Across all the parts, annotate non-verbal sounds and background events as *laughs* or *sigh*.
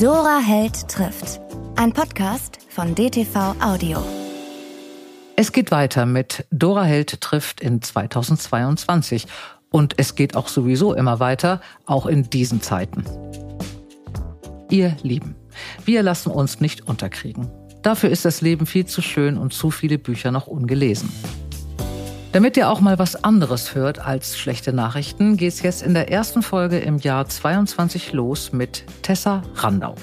Dora Held trifft. Ein Podcast von DTV Audio. Es geht weiter mit Dora Held trifft in 2022. Und es geht auch sowieso immer weiter, auch in diesen Zeiten. Ihr Lieben, wir lassen uns nicht unterkriegen. Dafür ist das Leben viel zu schön und zu viele Bücher noch ungelesen. Damit ihr auch mal was anderes hört als schlechte Nachrichten, geht's jetzt in der ersten Folge im Jahr 22 los mit Tessa Randau.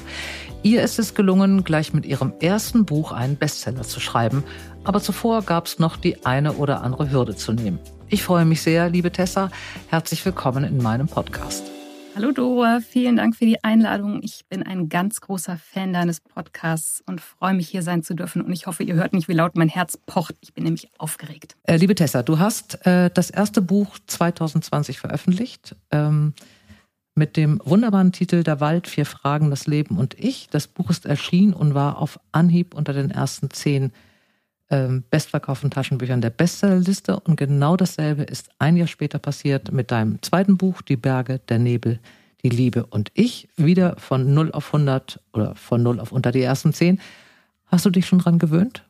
Ihr ist es gelungen, gleich mit ihrem ersten Buch einen Bestseller zu schreiben, aber zuvor gab's noch die eine oder andere Hürde zu nehmen. Ich freue mich sehr, liebe Tessa. Herzlich willkommen in meinem Podcast. Hallo Dora, vielen Dank für die Einladung. Ich bin ein ganz großer Fan deines Podcasts und freue mich hier sein zu dürfen. Und ich hoffe, ihr hört nicht, wie laut mein Herz pocht. Ich bin nämlich aufgeregt. Äh, liebe Tessa, du hast äh, das erste Buch 2020 veröffentlicht ähm, mit dem wunderbaren Titel Der Wald, vier Fragen, das Leben und ich. Das Buch ist erschienen und war auf Anhieb unter den ersten zehn bestverkauften Taschenbüchern der Bestsellerliste. Und genau dasselbe ist ein Jahr später passiert mit deinem zweiten Buch, Die Berge, der Nebel, die Liebe und ich. Wieder von 0 auf 100 oder von 0 auf unter die ersten 10. Hast du dich schon dran gewöhnt?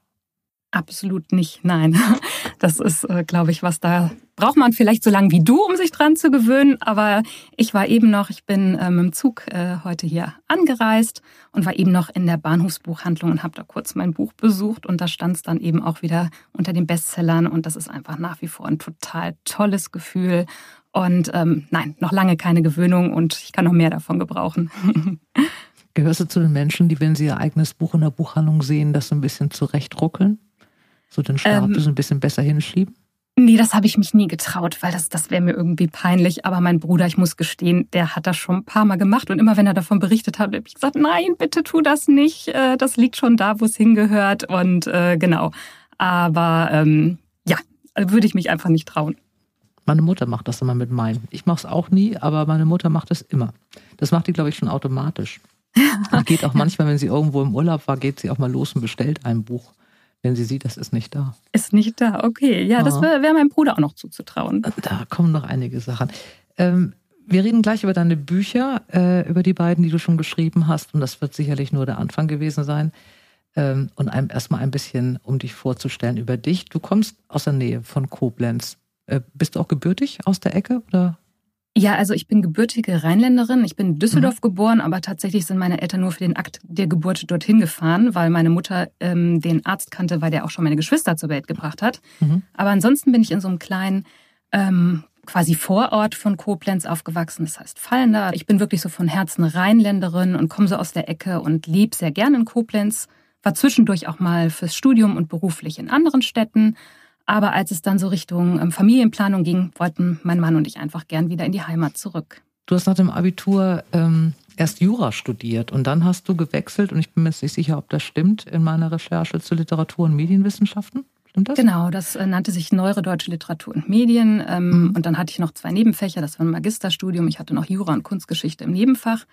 Absolut nicht, nein. *laughs* Das ist, äh, glaube ich, was da braucht man vielleicht so lange wie du, um sich dran zu gewöhnen. Aber ich war eben noch, ich bin ähm, im Zug äh, heute hier angereist und war eben noch in der Bahnhofsbuchhandlung und habe da kurz mein Buch besucht und da stand es dann eben auch wieder unter den Bestsellern und das ist einfach nach wie vor ein total tolles Gefühl. Und ähm, nein, noch lange keine Gewöhnung und ich kann noch mehr davon gebrauchen. *laughs* Gehörst du zu den Menschen, die, wenn sie ihr eigenes Buch in der Buchhandlung sehen, das so ein bisschen zurechtruckeln? So den Stapel ähm, so ein bisschen besser hinschieben? Nee, das habe ich mich nie getraut, weil das, das wäre mir irgendwie peinlich. Aber mein Bruder, ich muss gestehen, der hat das schon ein paar Mal gemacht. Und immer wenn er davon berichtet hat, habe ich gesagt, nein, bitte tu das nicht. Äh, das liegt schon da, wo es hingehört. Und äh, genau. Aber ähm, ja, würde ich mich einfach nicht trauen. Meine Mutter macht das immer mit meinen. Ich mache es auch nie, aber meine Mutter macht es immer. Das macht die, glaube ich, schon automatisch. *laughs* Und geht auch manchmal, wenn sie irgendwo im Urlaub war, geht sie auch mal los und bestellt ein Buch wenn sie sieht, das ist nicht da. Ist nicht da, okay. Ja, ja. das wäre wär meinem Bruder auch noch zuzutrauen. Da kommen noch einige Sachen. Ähm, wir reden gleich über deine Bücher, äh, über die beiden, die du schon geschrieben hast. Und das wird sicherlich nur der Anfang gewesen sein. Ähm, und einem erstmal ein bisschen, um dich vorzustellen, über dich. Du kommst aus der Nähe von Koblenz. Äh, bist du auch gebürtig aus der Ecke oder ja, also ich bin gebürtige Rheinländerin. Ich bin in Düsseldorf mhm. geboren, aber tatsächlich sind meine Eltern nur für den Akt der Geburt dorthin gefahren, weil meine Mutter ähm, den Arzt kannte, weil der auch schon meine Geschwister zur Welt gebracht hat. Mhm. Aber ansonsten bin ich in so einem kleinen ähm, quasi Vorort von Koblenz aufgewachsen, das heißt Fallender. Ich bin wirklich so von Herzen Rheinländerin und komme so aus der Ecke und lebe sehr gern in Koblenz. War zwischendurch auch mal fürs Studium und beruflich in anderen Städten aber als es dann so Richtung ähm, Familienplanung ging, wollten mein Mann und ich einfach gern wieder in die Heimat zurück. Du hast nach dem Abitur ähm, erst Jura studiert und dann hast du gewechselt, und ich bin mir jetzt nicht sicher, ob das stimmt, in meiner Recherche zu Literatur und Medienwissenschaften. Stimmt das? Genau, das äh, nannte sich Neuere Deutsche Literatur und Medien. Ähm, mhm. Und dann hatte ich noch zwei Nebenfächer, das war ein Magisterstudium. Ich hatte noch Jura und Kunstgeschichte im Nebenfach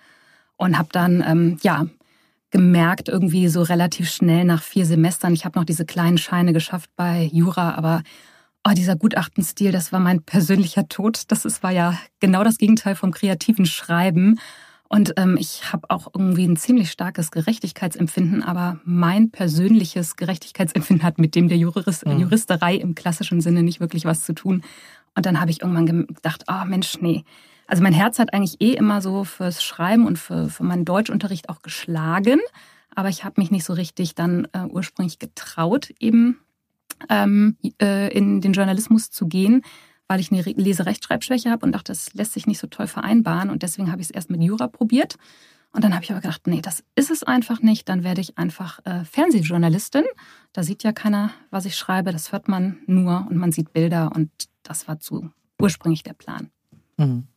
und habe dann ähm, ja gemerkt, irgendwie so relativ schnell nach vier Semestern. Ich habe noch diese kleinen Scheine geschafft bei Jura, aber oh, dieser Gutachtenstil, das war mein persönlicher Tod. Das ist, war ja genau das Gegenteil vom kreativen Schreiben. Und ähm, ich habe auch irgendwie ein ziemlich starkes Gerechtigkeitsempfinden, aber mein persönliches Gerechtigkeitsempfinden hat mit dem der Juris mhm. Juristerei im klassischen Sinne nicht wirklich was zu tun. Und dann habe ich irgendwann gedacht, oh Mensch, nee, also mein Herz hat eigentlich eh immer so fürs Schreiben und für, für meinen Deutschunterricht auch geschlagen. Aber ich habe mich nicht so richtig dann äh, ursprünglich getraut, eben ähm, äh, in den Journalismus zu gehen, weil ich eine Leserechtschreibschwäche habe und dachte, das lässt sich nicht so toll vereinbaren. Und deswegen habe ich es erst mit Jura probiert. Und dann habe ich aber gedacht, nee, das ist es einfach nicht. Dann werde ich einfach äh, Fernsehjournalistin. Da sieht ja keiner, was ich schreibe. Das hört man nur und man sieht Bilder. Und das war zu ursprünglich der Plan. Mhm.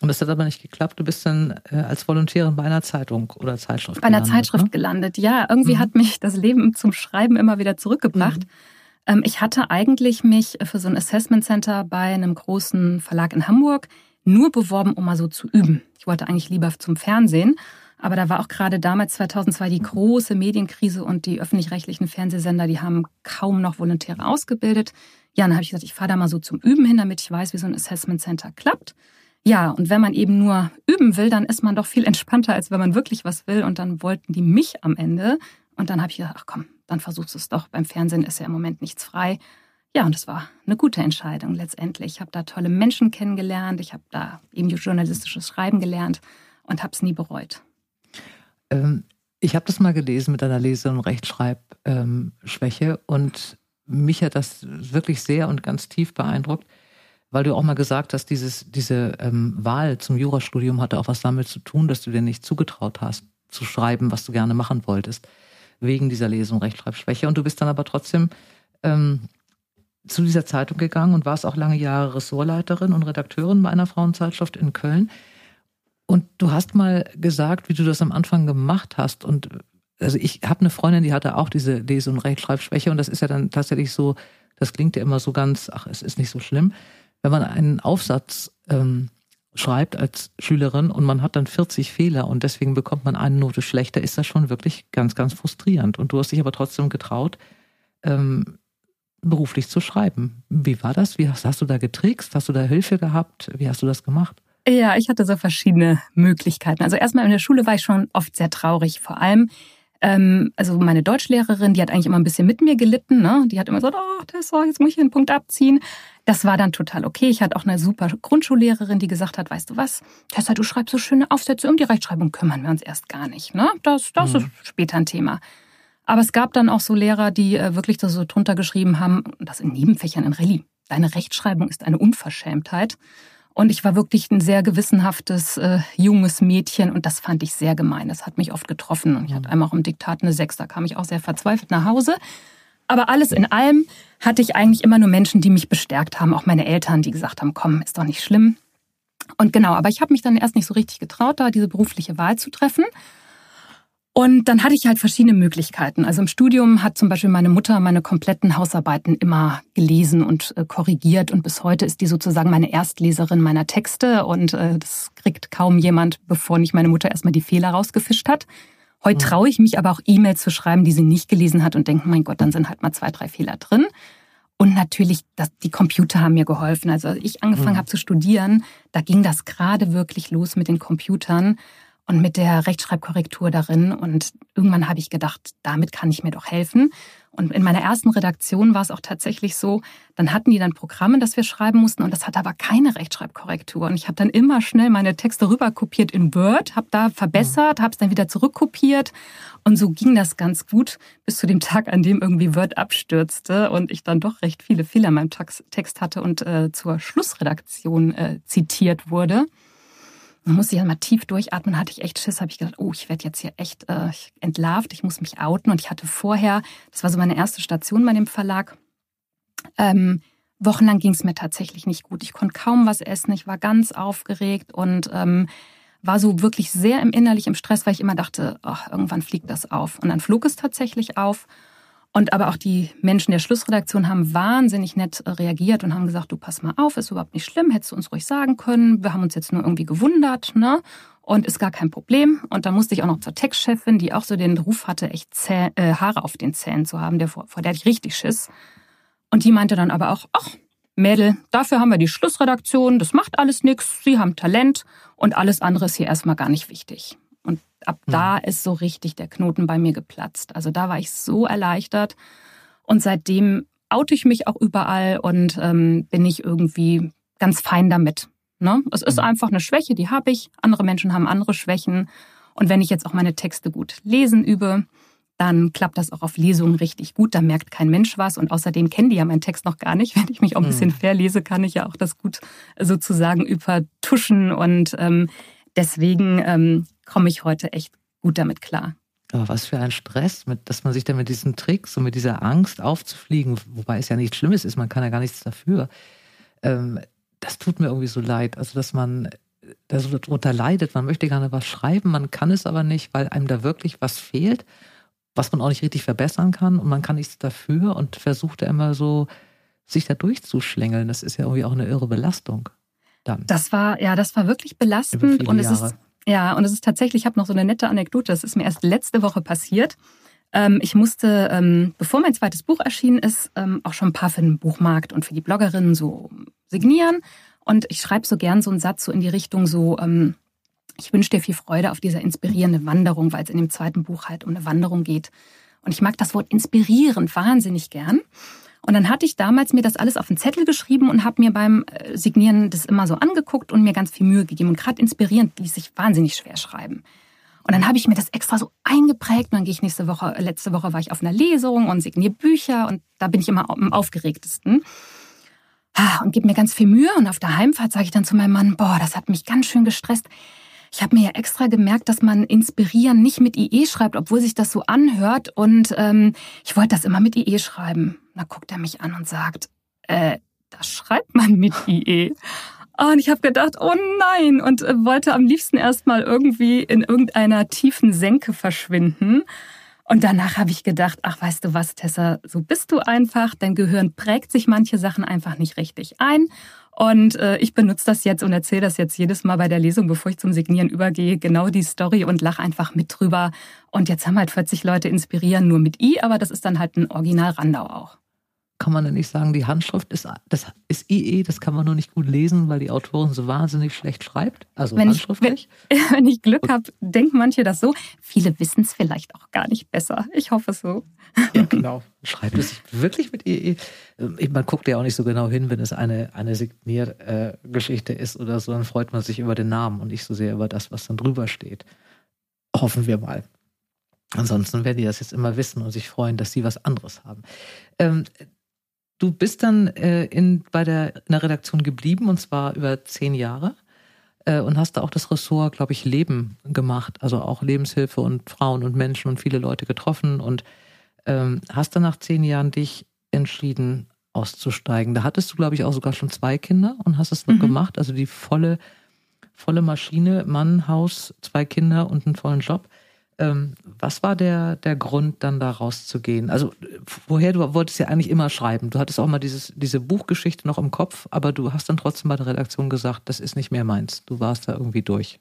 Und das hat aber nicht geklappt. Du bist dann äh, als Volontärin bei einer Zeitung oder Zeitschrift Bei einer gelandet, Zeitschrift ne? gelandet, ja. Irgendwie mhm. hat mich das Leben zum Schreiben immer wieder zurückgebracht. Mhm. Ähm, ich hatte eigentlich mich für so ein Assessment Center bei einem großen Verlag in Hamburg nur beworben, um mal so zu üben. Ich wollte eigentlich lieber zum Fernsehen. Aber da war auch gerade damals 2002 die große Medienkrise und die öffentlich-rechtlichen Fernsehsender, die haben kaum noch Volontäre ausgebildet. Ja, dann habe ich gesagt, ich fahre da mal so zum Üben hin, damit ich weiß, wie so ein Assessment Center klappt. Ja, und wenn man eben nur üben will, dann ist man doch viel entspannter, als wenn man wirklich was will. Und dann wollten die mich am Ende. Und dann habe ich gedacht, ach komm, dann versuchst du es doch. Beim Fernsehen ist ja im Moment nichts frei. Ja, und es war eine gute Entscheidung letztendlich. Ich habe da tolle Menschen kennengelernt. Ich habe da eben journalistisches Schreiben gelernt und habe es nie bereut. Ähm, ich habe das mal gelesen mit einer Lese- und Rechtschreibschwäche ähm, und mich hat das wirklich sehr und ganz tief beeindruckt, weil du auch mal gesagt hast, dieses, diese ähm, Wahl zum Jurastudium hatte auch was damit zu tun, dass du dir nicht zugetraut hast, zu schreiben, was du gerne machen wolltest, wegen dieser und Rechtschreibschwäche. Und du bist dann aber trotzdem ähm, zu dieser Zeitung gegangen und warst auch lange Jahre Ressortleiterin und Redakteurin bei einer Frauenzeitschrift in Köln. Und du hast mal gesagt, wie du das am Anfang gemacht hast. Und also ich habe eine Freundin, die hatte auch diese Lese- und Rechtschreibschwäche. Und das ist ja dann tatsächlich so, das klingt ja immer so ganz, ach, es ist nicht so schlimm. Wenn man einen Aufsatz ähm, schreibt als Schülerin und man hat dann 40 Fehler und deswegen bekommt man eine Note schlechter, ist das schon wirklich ganz, ganz frustrierend. Und du hast dich aber trotzdem getraut, ähm, beruflich zu schreiben. Wie war das? Wie hast, hast du da getrickst? Hast du da Hilfe gehabt? Wie hast du das gemacht? Ja, ich hatte so verschiedene Möglichkeiten. Also erstmal in der Schule war ich schon oft sehr traurig. Vor allem, ähm, also meine Deutschlehrerin, die hat eigentlich immer ein bisschen mit mir gelitten. Ne? Die hat immer gesagt, oh Tessa, jetzt muss ich einen Punkt abziehen. Das war dann total okay. Ich hatte auch eine super Grundschullehrerin, die gesagt hat, weißt du was, Tessa, du schreibst so schöne Aufsätze, um die Rechtschreibung kümmern wir uns erst gar nicht. Ne? Das, das mhm. ist später ein Thema. Aber es gab dann auch so Lehrer, die äh, wirklich so drunter geschrieben haben, das in Nebenfächern in Rallye. Deine Rechtschreibung ist eine Unverschämtheit. Und ich war wirklich ein sehr gewissenhaftes äh, junges Mädchen und das fand ich sehr gemein. Das hat mich oft getroffen. Und ich hatte einmal auch im Diktat eine Sechs, da kam ich auch sehr verzweifelt nach Hause. Aber alles in allem hatte ich eigentlich immer nur Menschen, die mich bestärkt haben, auch meine Eltern, die gesagt haben, komm, ist doch nicht schlimm. Und genau, aber ich habe mich dann erst nicht so richtig getraut, da diese berufliche Wahl zu treffen. Und dann hatte ich halt verschiedene Möglichkeiten. Also im Studium hat zum Beispiel meine Mutter meine kompletten Hausarbeiten immer gelesen und äh, korrigiert. Und bis heute ist die sozusagen meine Erstleserin meiner Texte. Und äh, das kriegt kaum jemand, bevor nicht meine Mutter erstmal die Fehler rausgefischt hat. Heute mhm. traue ich mich aber auch E-Mails zu schreiben, die sie nicht gelesen hat und denke, mein Gott, dann sind halt mal zwei, drei Fehler drin. Und natürlich, das, die Computer haben mir geholfen. Also als ich angefangen mhm. habe zu studieren, da ging das gerade wirklich los mit den Computern und mit der Rechtschreibkorrektur darin. Und irgendwann habe ich gedacht, damit kann ich mir doch helfen. Und in meiner ersten Redaktion war es auch tatsächlich so, dann hatten die dann Programme, das wir schreiben mussten und das hatte aber keine Rechtschreibkorrektur. Und ich habe dann immer schnell meine Texte rüberkopiert in Word, habe da verbessert, habe es dann wieder zurückkopiert und so ging das ganz gut bis zu dem Tag, an dem irgendwie Word abstürzte und ich dann doch recht viele Fehler in meinem Text hatte und äh, zur Schlussredaktion äh, zitiert wurde. Man muss sich ja mal tief durchatmen, hatte ich echt Schiss, habe ich gedacht, oh, ich werde jetzt hier echt äh, entlarvt, ich muss mich outen. Und ich hatte vorher, das war so meine erste Station bei dem Verlag, ähm, wochenlang ging es mir tatsächlich nicht gut. Ich konnte kaum was essen, ich war ganz aufgeregt und ähm, war so wirklich sehr im innerlich im Stress, weil ich immer dachte, oh, irgendwann fliegt das auf. Und dann flog es tatsächlich auf. Und aber auch die Menschen der Schlussredaktion haben wahnsinnig nett reagiert und haben gesagt, du pass mal auf, ist überhaupt nicht schlimm, hättest du uns ruhig sagen können. Wir haben uns jetzt nur irgendwie gewundert, ne? Und ist gar kein Problem. Und da musste ich auch noch zur Textchefin, die auch so den Ruf hatte, echt Zäh äh, Haare auf den Zähnen zu haben, der, vor, vor der ich richtig Schiss. Und die meinte dann aber auch, ach, Mädel, dafür haben wir die Schlussredaktion, das macht alles nichts, Sie haben Talent und alles andere ist hier erstmal gar nicht wichtig. Und ab mhm. da ist so richtig der Knoten bei mir geplatzt. Also da war ich so erleichtert. Und seitdem oute ich mich auch überall und ähm, bin ich irgendwie ganz fein damit. Ne? Es ist mhm. einfach eine Schwäche, die habe ich. Andere Menschen haben andere Schwächen. Und wenn ich jetzt auch meine Texte gut lesen übe, dann klappt das auch auf Lesungen richtig gut. Da merkt kein Mensch was. Und außerdem kennen die ja meinen Text noch gar nicht. *laughs* Wenn ich mich auch ein bisschen mhm. verlese, kann ich ja auch das gut sozusagen übertuschen. Und ähm, deswegen ähm, komme ich heute echt gut damit klar. Aber was für ein Stress, mit, dass man sich dann mit diesen Tricks und mit dieser Angst aufzufliegen, wobei es ja nichts Schlimmes ist, man kann ja gar nichts dafür. Ähm, das tut mir irgendwie so leid. Also, dass man da so darunter leidet. Man möchte gerne was schreiben, man kann es aber nicht, weil einem da wirklich was fehlt, was man auch nicht richtig verbessern kann und man kann nichts dafür und versucht da immer so, sich da durchzuschlängeln. Das ist ja irgendwie auch eine irre Belastung. Dann. Das war, ja, das war wirklich belastend und es Jahre. ist ja, und es ist tatsächlich, ich habe noch so eine nette Anekdote, das ist mir erst letzte Woche passiert. Ähm, ich musste, ähm, bevor mein zweites Buch erschienen ist, ähm, auch schon ein paar für den Buchmarkt und für die Bloggerinnen so signieren. Und ich schreibe so gern so einen Satz so in die Richtung so, ich wünsche dir viel Freude auf dieser inspirierenden Wanderung, weil es in dem zweiten Buch halt um eine Wanderung geht. Und ich mag das Wort inspirierend wahnsinnig gern. Und dann hatte ich damals mir das alles auf einen Zettel geschrieben und habe mir beim äh, Signieren das immer so angeguckt und mir ganz viel Mühe gegeben. Und gerade inspirierend ließ sich wahnsinnig schwer schreiben. Und dann habe ich mir das extra so eingeprägt. Und dann gehe ich nächste Woche, letzte Woche war ich auf einer Lesung und signiere Bücher und da bin ich immer am aufgeregtesten. Ah, und gebe mir ganz viel Mühe. Und auf der Heimfahrt sage ich dann zu meinem Mann, boah, das hat mich ganz schön gestresst. Ich habe mir ja extra gemerkt, dass man inspirieren nicht mit IE schreibt, obwohl sich das so anhört. Und ähm, ich wollte das immer mit IE schreiben. Da guckt er mich an und sagt, äh, das schreibt man mit IE. *laughs* Und ich habe gedacht, oh nein, und äh, wollte am liebsten erstmal irgendwie in irgendeiner tiefen Senke verschwinden. Und danach habe ich gedacht, ach weißt du was, Tessa, so bist du einfach. Dein Gehirn prägt sich manche Sachen einfach nicht richtig ein. Und äh, ich benutze das jetzt und erzähle das jetzt jedes Mal bei der Lesung, bevor ich zum Signieren übergehe, genau die Story und lache einfach mit drüber. Und jetzt haben halt 40 Leute inspirieren nur mit I, aber das ist dann halt ein Original Randau auch kann man dann nicht sagen, die Handschrift ist, das ist IE, das kann man nur nicht gut lesen, weil die Autorin so wahnsinnig schlecht schreibt. Also wenn handschriftlich. Ich, wenn, *laughs* wenn ich Glück habe, denken manche das so. Viele wissen es vielleicht auch gar nicht besser. Ich hoffe so. Ja, genau. *laughs* Schreibt es wirklich mit IE? Ähm, man guckt ja auch nicht so genau hin, wenn es eine, eine Signiergeschichte ist oder so, dann freut man sich über den Namen und nicht so sehr über das, was dann drüber steht. Hoffen wir mal. Ansonsten werden die das jetzt immer wissen und sich freuen, dass sie was anderes haben. Ähm, Du bist dann äh, in, bei der, in der Redaktion geblieben und zwar über zehn Jahre äh, und hast da auch das Ressort, glaube ich, Leben gemacht, also auch Lebenshilfe und Frauen und Menschen und viele Leute getroffen und ähm, hast dann nach zehn Jahren dich entschieden auszusteigen. Da hattest du, glaube ich, auch sogar schon zwei Kinder und hast es noch mhm. gemacht, also die volle, volle Maschine, Mann, Haus, zwei Kinder und einen vollen Job. Ähm, was war der, der Grund, dann da rauszugehen? Also, woher du wolltest ja eigentlich immer schreiben. Du hattest auch mal dieses, diese Buchgeschichte noch im Kopf, aber du hast dann trotzdem bei der Redaktion gesagt, das ist nicht mehr meins. Du warst da irgendwie durch.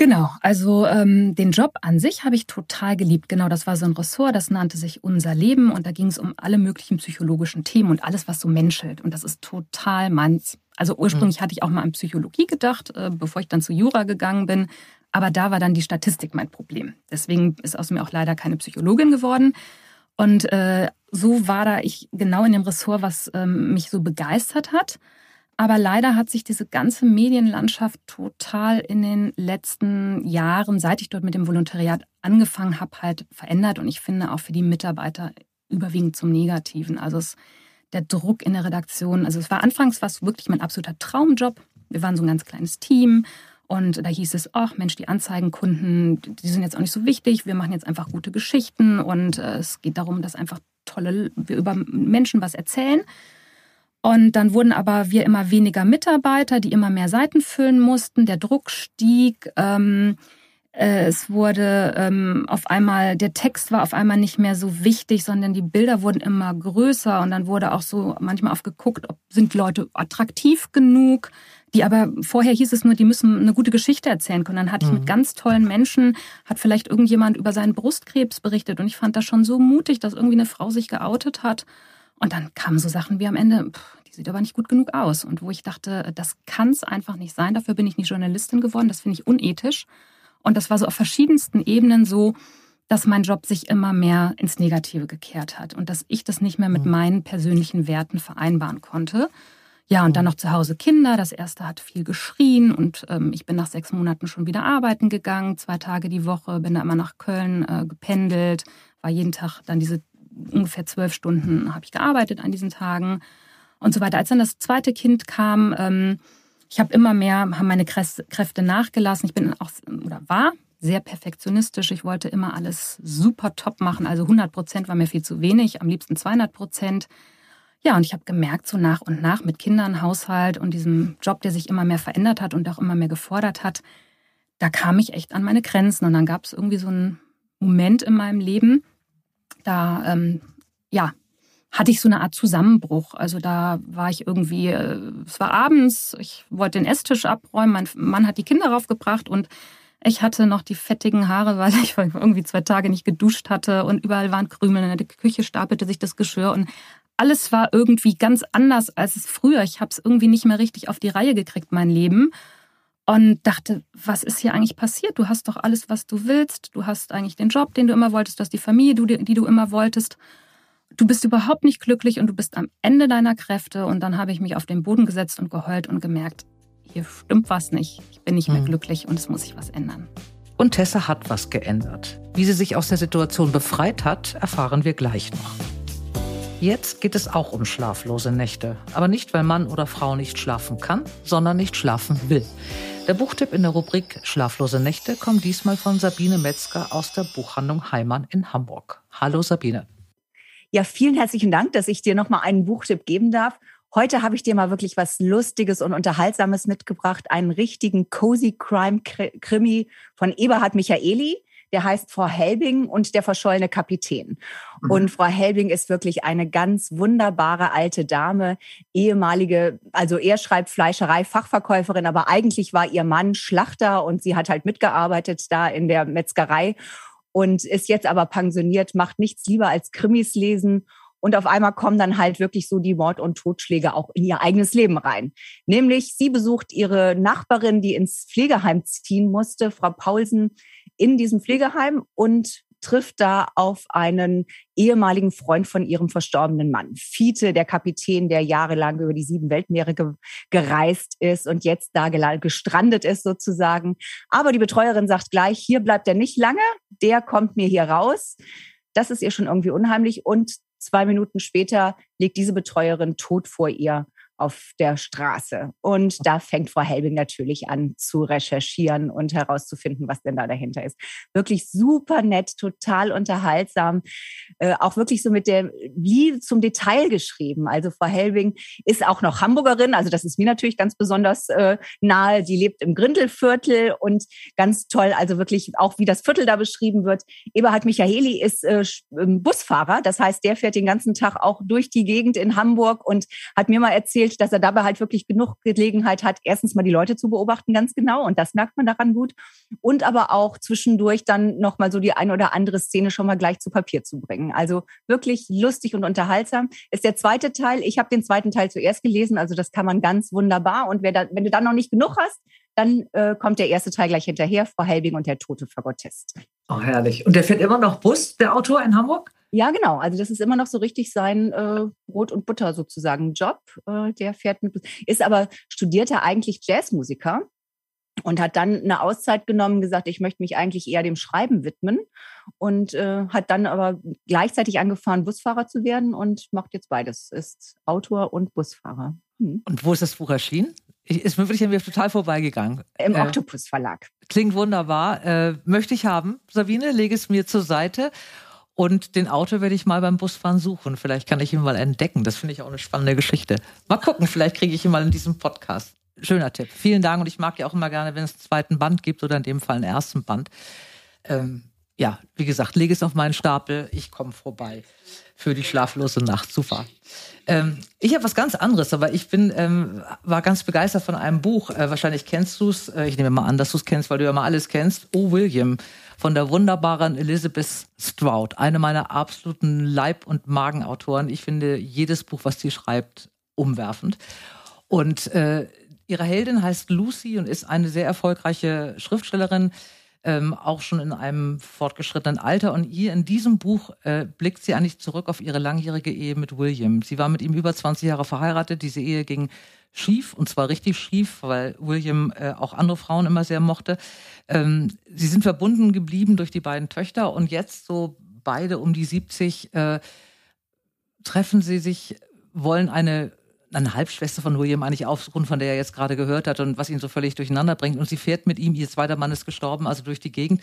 Genau, also ähm, den Job an sich habe ich total geliebt. Genau, das war so ein Ressort, das nannte sich Unser Leben und da ging es um alle möglichen psychologischen Themen und alles, was so menschelt. Und das ist total meins. Also ursprünglich mhm. hatte ich auch mal an Psychologie gedacht, äh, bevor ich dann zu Jura gegangen bin. Aber da war dann die Statistik mein Problem. Deswegen ist aus mir auch leider keine Psychologin geworden. Und äh, so war da ich genau in dem Ressort, was ähm, mich so begeistert hat. Aber leider hat sich diese ganze Medienlandschaft total in den letzten Jahren, seit ich dort mit dem Volontariat angefangen habe, halt verändert. Und ich finde auch für die Mitarbeiter überwiegend zum Negativen. Also es, der Druck in der Redaktion. Also es war anfangs was wirklich mein absoluter Traumjob. Wir waren so ein ganz kleines Team und da hieß es, ach Mensch, die Anzeigenkunden, die sind jetzt auch nicht so wichtig. Wir machen jetzt einfach gute Geschichten und äh, es geht darum, dass einfach tolle, wir über Menschen was erzählen. Und dann wurden aber wir immer weniger Mitarbeiter, die immer mehr Seiten füllen mussten. Der Druck stieg. Ähm, äh, es wurde ähm, auf einmal, der Text war auf einmal nicht mehr so wichtig, sondern die Bilder wurden immer größer und dann wurde auch so manchmal aufgeguckt, ob sind Leute attraktiv genug die aber vorher hieß es nur, die müssen eine gute Geschichte erzählen können. Dann hatte ich mit mhm. ganz tollen Menschen, hat vielleicht irgendjemand über seinen Brustkrebs berichtet und ich fand das schon so mutig, dass irgendwie eine Frau sich geoutet hat. Und dann kamen so Sachen wie am Ende, pff, die sieht aber nicht gut genug aus. Und wo ich dachte, das kann es einfach nicht sein. Dafür bin ich nicht Journalistin geworden. Das finde ich unethisch. Und das war so auf verschiedensten Ebenen so, dass mein Job sich immer mehr ins Negative gekehrt hat und dass ich das nicht mehr mit mhm. meinen persönlichen Werten vereinbaren konnte. Ja, und dann noch zu Hause Kinder. Das erste hat viel geschrien und ähm, ich bin nach sechs Monaten schon wieder arbeiten gegangen, zwei Tage die Woche, bin da immer nach Köln äh, gependelt, war jeden Tag dann diese ungefähr zwölf Stunden habe ich gearbeitet an diesen Tagen und so weiter. Als dann das zweite Kind kam, ähm, ich habe immer mehr, haben meine Kräfte nachgelassen. Ich bin auch oder war sehr perfektionistisch. Ich wollte immer alles super top machen. Also 100 Prozent war mir viel zu wenig. Am liebsten 200 Prozent. Ja, und ich habe gemerkt, so nach und nach mit Kindern, Haushalt und diesem Job, der sich immer mehr verändert hat und auch immer mehr gefordert hat, da kam ich echt an meine Grenzen. Und dann gab es irgendwie so einen Moment in meinem Leben, da, ähm, ja, hatte ich so eine Art Zusammenbruch. Also da war ich irgendwie, äh, es war abends, ich wollte den Esstisch abräumen, mein Mann hat die Kinder raufgebracht und ich hatte noch die fettigen Haare, *laughs* weil ich irgendwie zwei Tage nicht geduscht hatte und überall waren Krümel. In der Küche stapelte sich das Geschirr und alles war irgendwie ganz anders als es früher. Ich habe es irgendwie nicht mehr richtig auf die Reihe gekriegt, mein Leben. Und dachte, was ist hier eigentlich passiert? Du hast doch alles, was du willst. Du hast eigentlich den Job, den du immer wolltest. Du hast die Familie, die du immer wolltest. Du bist überhaupt nicht glücklich und du bist am Ende deiner Kräfte. Und dann habe ich mich auf den Boden gesetzt und geheult und gemerkt, hier stimmt was nicht. Ich bin nicht mehr hm. glücklich und es muss sich was ändern. Und Tessa hat was geändert. Wie sie sich aus der Situation befreit hat, erfahren wir gleich noch. Jetzt geht es auch um schlaflose Nächte. Aber nicht, weil Mann oder Frau nicht schlafen kann, sondern nicht schlafen will. Der Buchtipp in der Rubrik Schlaflose Nächte kommt diesmal von Sabine Metzger aus der Buchhandlung Heimann in Hamburg. Hallo Sabine. Ja, vielen herzlichen Dank, dass ich dir nochmal einen Buchtipp geben darf. Heute habe ich dir mal wirklich was Lustiges und Unterhaltsames mitgebracht. Einen richtigen Cozy Crime Krimi von Eberhard Michaeli der heißt Frau Helbing und der verschollene Kapitän. Mhm. Und Frau Helbing ist wirklich eine ganz wunderbare alte Dame, ehemalige, also er schreibt Fleischerei, Fachverkäuferin, aber eigentlich war ihr Mann Schlachter und sie hat halt mitgearbeitet da in der Metzgerei und ist jetzt aber pensioniert, macht nichts lieber als Krimis lesen und auf einmal kommen dann halt wirklich so die Mord- und Totschläge auch in ihr eigenes Leben rein. Nämlich sie besucht ihre Nachbarin, die ins Pflegeheim ziehen musste, Frau Paulsen, in diesem Pflegeheim und trifft da auf einen ehemaligen Freund von ihrem verstorbenen Mann. Fiete, der Kapitän, der jahrelang über die sieben Weltmeere ge gereist ist und jetzt da gestrandet ist sozusagen. Aber die Betreuerin sagt gleich, hier bleibt er nicht lange, der kommt mir hier raus. Das ist ihr schon irgendwie unheimlich. Und zwei Minuten später liegt diese Betreuerin tot vor ihr auf der Straße. Und da fängt Frau Helbing natürlich an zu recherchieren und herauszufinden, was denn da dahinter ist. Wirklich super nett, total unterhaltsam, äh, auch wirklich so mit der Liebe zum Detail geschrieben. Also Frau Helbing ist auch noch Hamburgerin, also das ist mir natürlich ganz besonders äh, nahe. Die lebt im Grindelviertel und ganz toll, also wirklich auch wie das Viertel da beschrieben wird. Eberhard Michaeli ist äh, ähm, Busfahrer, das heißt, der fährt den ganzen Tag auch durch die Gegend in Hamburg und hat mir mal erzählt, erzählt, dass er dabei halt wirklich genug Gelegenheit hat, erstens mal die Leute zu beobachten, ganz genau, und das merkt man daran gut. Und aber auch zwischendurch dann nochmal so die ein oder andere Szene schon mal gleich zu Papier zu bringen. Also wirklich lustig und unterhaltsam. Ist der zweite Teil. Ich habe den zweiten Teil zuerst gelesen, also das kann man ganz wunderbar. Und da, wenn du dann noch nicht genug hast, dann äh, kommt der erste Teil gleich hinterher, Frau Helbing und der tote Fagottist. Oh, herrlich. Und der fährt immer noch Bus, der Autor in Hamburg? Ja, genau. Also das ist immer noch so richtig sein äh, Brot und Butter sozusagen Job. Äh, der fährt mit, ist aber studierter eigentlich Jazzmusiker und hat dann eine Auszeit genommen, gesagt, ich möchte mich eigentlich eher dem Schreiben widmen und äh, hat dann aber gleichzeitig angefangen, Busfahrer zu werden und macht jetzt beides, ist Autor und Busfahrer. Hm. Und wo ist das Buch erschienen? Ich, ist mir wirklich an mir total vorbeigegangen. Im äh, Octopus Verlag. Klingt wunderbar. Äh, möchte ich haben. Sabine, lege es mir zur Seite. Und den Auto werde ich mal beim Busfahren suchen. Vielleicht kann ich ihn mal entdecken. Das finde ich auch eine spannende Geschichte. Mal gucken, vielleicht kriege ich ihn mal in diesem Podcast. Schöner Tipp. Vielen Dank. Und ich mag ja auch immer gerne, wenn es einen zweiten Band gibt oder in dem Fall einen ersten Band. Ähm, ja, wie gesagt, lege es auf meinen Stapel. Ich komme vorbei für die schlaflose Nacht. Super. Ähm, ich habe was ganz anderes, aber ich bin ähm, war ganz begeistert von einem Buch. Äh, wahrscheinlich kennst du es. Äh, ich nehme mal an, dass du es kennst, weil du ja mal alles kennst. Oh William von der wunderbaren Elizabeth Stroud, eine meiner absoluten Leib- und Magenautoren. Ich finde jedes Buch, was sie schreibt, umwerfend. Und äh, ihre Heldin heißt Lucy und ist eine sehr erfolgreiche Schriftstellerin, ähm, auch schon in einem fortgeschrittenen Alter. Und hier in diesem Buch äh, blickt sie eigentlich zurück auf ihre langjährige Ehe mit William. Sie war mit ihm über 20 Jahre verheiratet. Diese Ehe ging schief und zwar richtig schief, weil William äh, auch andere Frauen immer sehr mochte. Ähm, sie sind verbunden geblieben durch die beiden Töchter und jetzt so beide um die 70 äh, treffen sie sich, wollen eine eine Halbschwester von William eigentlich aufgrund von der er jetzt gerade gehört hat und was ihn so völlig durcheinander bringt. Und sie fährt mit ihm, ihr zweiter Mann ist gestorben, also durch die Gegend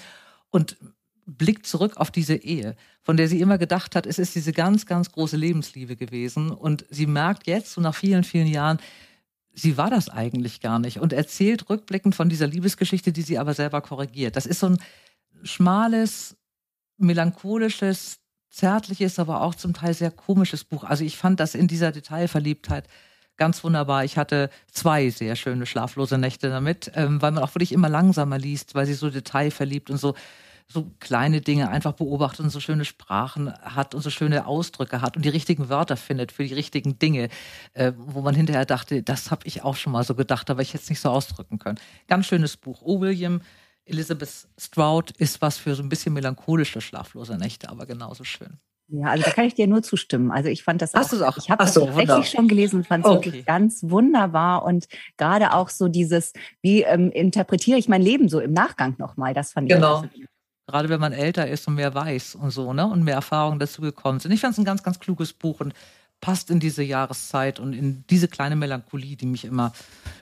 und blickt zurück auf diese Ehe, von der sie immer gedacht hat, es ist diese ganz, ganz große Lebensliebe gewesen. Und sie merkt jetzt, so nach vielen, vielen Jahren, sie war das eigentlich gar nicht und erzählt rückblickend von dieser Liebesgeschichte, die sie aber selber korrigiert. Das ist so ein schmales, melancholisches, zärtliches, aber auch zum Teil sehr komisches Buch. Also ich fand das in dieser Detailverliebtheit ganz wunderbar. Ich hatte zwei sehr schöne schlaflose Nächte damit, ähm, weil man auch wirklich immer langsamer liest, weil sie so detailverliebt und so so kleine Dinge einfach beobachtet und so schöne Sprachen hat und so schöne Ausdrücke hat und die richtigen Wörter findet für die richtigen Dinge, äh, wo man hinterher dachte, das habe ich auch schon mal so gedacht, aber ich hätte es nicht so ausdrücken können. Ganz schönes Buch. O. William, Elizabeth Stroud ist was für so ein bisschen melancholische, schlaflose Nächte, aber genauso schön. Ja, also da kann ich dir nur zustimmen. Also ich fand das Hast auch, auch? ich habe das so, tatsächlich wunderbar. schon gelesen und fand es Okay. wirklich ganz wunderbar und gerade auch so dieses, wie ähm, interpretiere ich mein Leben so im Nachgang nochmal, das fand ich Genau. Gerade wenn man älter ist und mehr weiß und so, ne? Und mehr Erfahrungen dazu gekommen sind. Ich fand es ein ganz, ganz kluges Buch und passt in diese Jahreszeit und in diese kleine Melancholie, die mich immer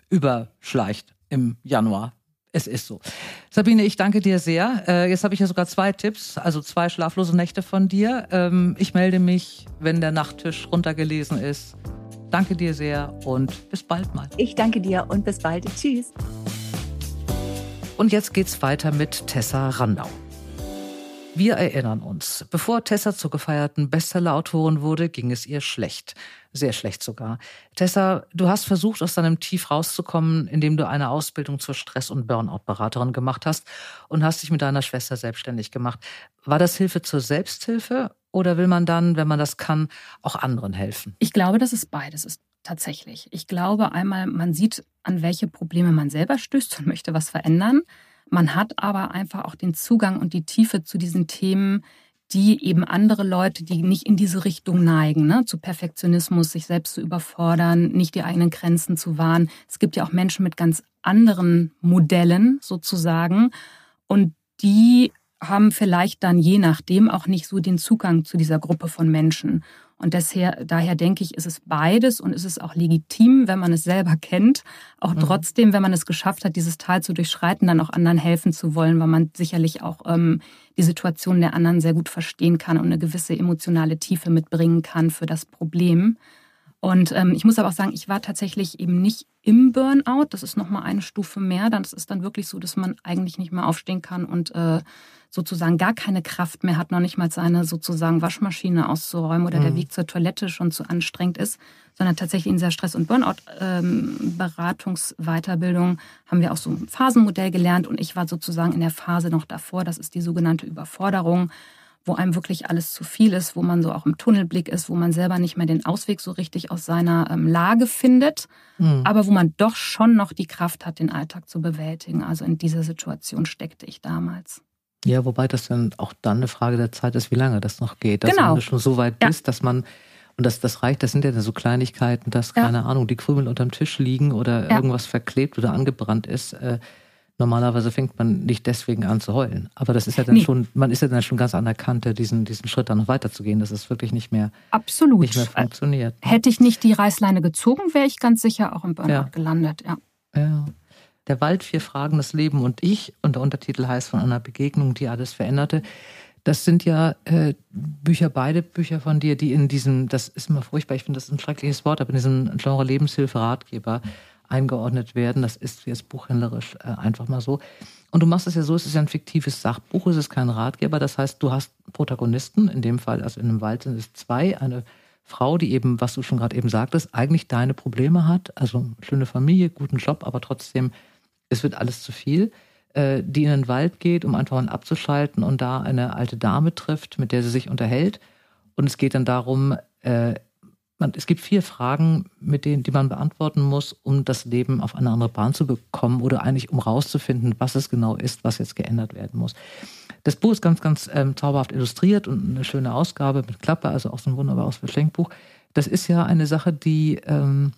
überschleicht im Januar. Es ist so. Sabine, ich danke dir sehr. Äh, jetzt habe ich ja sogar zwei Tipps, also zwei schlaflose Nächte von dir. Ähm, ich melde mich, wenn der Nachttisch runtergelesen ist. Danke dir sehr und bis bald mal. Ich danke dir und bis bald. Tschüss. Und jetzt geht's weiter mit Tessa Randau. Wir erinnern uns, bevor Tessa zur gefeierten Bestsellerautorin wurde, ging es ihr schlecht. Sehr schlecht sogar. Tessa, du hast versucht, aus deinem Tief rauszukommen, indem du eine Ausbildung zur Stress- und Burnout-Beraterin gemacht hast und hast dich mit deiner Schwester selbstständig gemacht. War das Hilfe zur Selbsthilfe oder will man dann, wenn man das kann, auch anderen helfen? Ich glaube, dass es beides ist. Tatsächlich. Ich glaube einmal, man sieht, an welche Probleme man selber stößt und möchte was verändern. Man hat aber einfach auch den Zugang und die Tiefe zu diesen Themen, die eben andere Leute, die nicht in diese Richtung neigen, ne, zu Perfektionismus, sich selbst zu überfordern, nicht die eigenen Grenzen zu wahren. Es gibt ja auch Menschen mit ganz anderen Modellen sozusagen und die haben vielleicht dann je nachdem auch nicht so den Zugang zu dieser Gruppe von Menschen. Und desher, daher denke ich, ist es beides und ist es auch legitim, wenn man es selber kennt, auch Mhm. trotzdem, wenn man es geschafft hat, dieses Tal zu durchschreiten, dann auch anderen helfen zu wollen, weil man sicherlich auch ähm, die Situation der anderen sehr gut verstehen kann und eine gewisse emotionale Tiefe mitbringen kann für das Problem. Und ähm, ich muss aber auch sagen, ich war tatsächlich eben nicht im Burnout. Das ist nochmal eine Stufe mehr. Dann ist es dann wirklich so, dass man eigentlich nicht mehr aufstehen kann und äh, sozusagen gar keine Kraft mehr hat, noch nicht mal seine sozusagen Waschmaschine auszuräumen oder der Mhm. Weg zur Toilette schon zu anstrengend ist, sondern tatsächlich in dieser Stress- und Burnout-Beratungsweiterbildung haben wir auch so ein Phasenmodell gelernt und ich war sozusagen in der Phase noch davor. Das ist die sogenannte Überforderung wo einem wirklich alles zu viel ist, wo man so auch im Tunnelblick ist, wo man selber nicht mehr den Ausweg so richtig aus seiner ähm, Lage findet, Mhm. aber wo man doch schon noch die Kraft hat, den Alltag zu bewältigen. Also in dieser Situation steckte ich damals. Ja, wobei das dann auch dann eine Frage der Zeit ist, wie lange das noch geht. Also Genau. du schon so weit Ja. bist, dass man, und das, das reicht, das sind ja dann so Kleinigkeiten, dass, Ja. keine Ahnung, die Krümel unterm Tisch liegen oder Ja. irgendwas verklebt oder angebrannt ist. Äh, normalerweise fängt man nicht deswegen an zu heulen. Aber das ist ja dann Nee. schon, man ist ja dann schon ganz an der Kante, diesen, diesen Schritt dann noch weiterzugehen, dass es wirklich nicht mehr, Absolut. nicht mehr funktioniert. Äh, Hätte ich nicht die Reißleine gezogen, wäre ich ganz sicher auch im Burnout Ja. gelandet. Ja. Ja. Der Wald, vier Fragen, das Leben und ich. Und der Untertitel heißt von einer Begegnung, die alles veränderte. Das sind ja äh, Bücher, beide Bücher von dir, die in diesem, das ist immer furchtbar, ich finde das ein schreckliches Wort, aber in diesem Genre Lebenshilfe, Ratgeber eingeordnet werden. Das ist jetzt buchhändlerisch äh, einfach mal so. Und du machst es ja so, es ist ja ein fiktives Sachbuch, es ist kein Ratgeber. Das heißt, du hast Protagonisten, in dem Fall, also in einem Wald sind es zwei, eine Frau, die eben, was du schon gerade eben sagtest, eigentlich deine Probleme hat, also schöne Familie, guten Job, aber trotzdem, es wird alles zu viel, äh, die in den Wald geht, um einfach mal abzuschalten und da eine alte Dame trifft, mit der sie sich unterhält. Und es geht dann darum, äh, man, es gibt vier Fragen, mit denen, die man beantworten muss, um das Leben auf eine andere Bahn zu bekommen oder eigentlich um rauszufinden, was es genau ist, was jetzt geändert werden muss. Das Buch ist ganz, ganz ähm, zauberhaft illustriert und eine schöne Ausgabe mit Klappe, also auch so ein wunderbares Geschenkbuch. Das ist ja eine Sache, die ähm,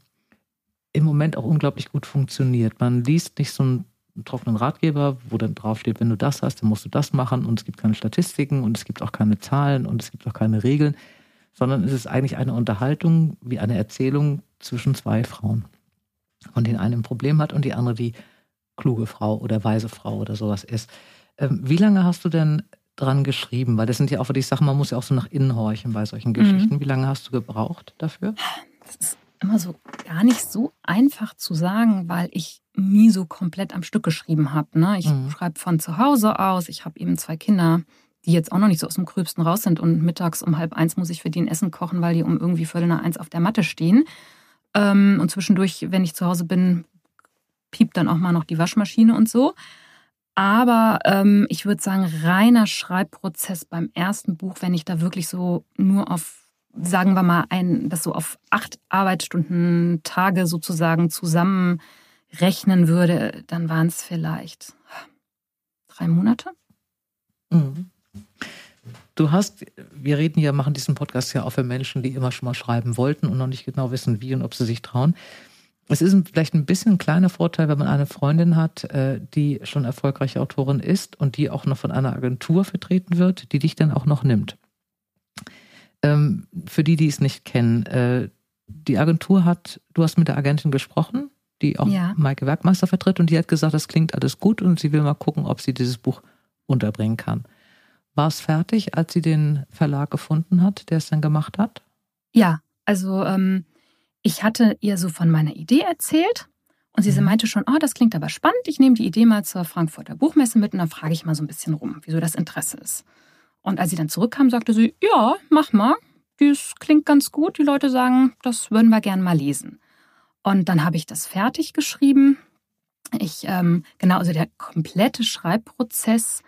im Moment auch unglaublich gut funktioniert. Man liest nicht so einen trockenen Ratgeber, wo dann draufsteht, wenn du das hast, dann musst du das machen und es gibt keine Statistiken und es gibt auch keine Zahlen und es gibt auch keine Regeln, sondern es ist eigentlich eine Unterhaltung wie eine Erzählung zwischen zwei Frauen. Von denen eine ein Problem hat und die andere die kluge Frau oder weise Frau oder sowas ist. Ähm, wie lange hast du denn dran geschrieben? Weil das sind ja auch wirklich Sachen, man muss ja auch so nach innen horchen bei solchen Geschichten. Wie lange hast du gebraucht dafür? Das ist immer so gar nicht so einfach zu sagen, weil ich nie so komplett am Stück geschrieben habe. Ne? Ich Mhm. schreibe von zu Hause aus. Ich habe eben zwei Kinder, die jetzt auch noch nicht so aus dem Gröbsten raus sind. Und mittags um halb eins muss ich für die ein Essen kochen, weil die um irgendwie Viertel nach eins auf der Matte stehen. Ähm, und zwischendurch, wenn ich zu Hause bin, piept dann auch mal noch die Waschmaschine und so. Aber ähm, ich würde sagen, reiner Schreibprozess beim ersten Buch, wenn ich da wirklich so nur auf, sagen wir mal, ein, das so auf acht Arbeitsstunden, Tage sozusagen zusammenrechnen würde, dann waren es vielleicht drei Monate. Mhm. Du hast, wir reden ja, machen diesen Podcast ja auch für Menschen, die immer schon mal schreiben wollten und noch nicht genau wissen, wie und ob sie sich trauen. Es ist vielleicht ein bisschen ein kleiner Vorteil, wenn man eine Freundin hat, äh, die schon erfolgreiche Autorin ist und die auch noch von einer Agentur vertreten wird, die dich dann auch noch nimmt. Ähm, für die, die es nicht kennen, äh, die Agentur hat, du hast mit der Agentin gesprochen, die auch ja. Maike Werkmeister vertritt und die hat gesagt, das klingt alles gut und sie will mal gucken, ob sie dieses Buch unterbringen kann. War es fertig, als sie den Verlag gefunden hat, der es dann gemacht hat? Ja, also ähm, ich hatte ihr so von meiner Idee erzählt und sie mhm. meinte schon, oh, das klingt aber spannend, ich nehme die Idee mal zur Frankfurter Buchmesse mit und dann frage ich mal so ein bisschen rum, wieso das Interesse ist. Und als sie dann zurückkam, sagte sie, ja, mach mal, das klingt ganz gut, die Leute sagen, das würden wir gern mal lesen. Und dann habe ich das fertig geschrieben. Ich, ähm, genau, also der komplette Schreibprozess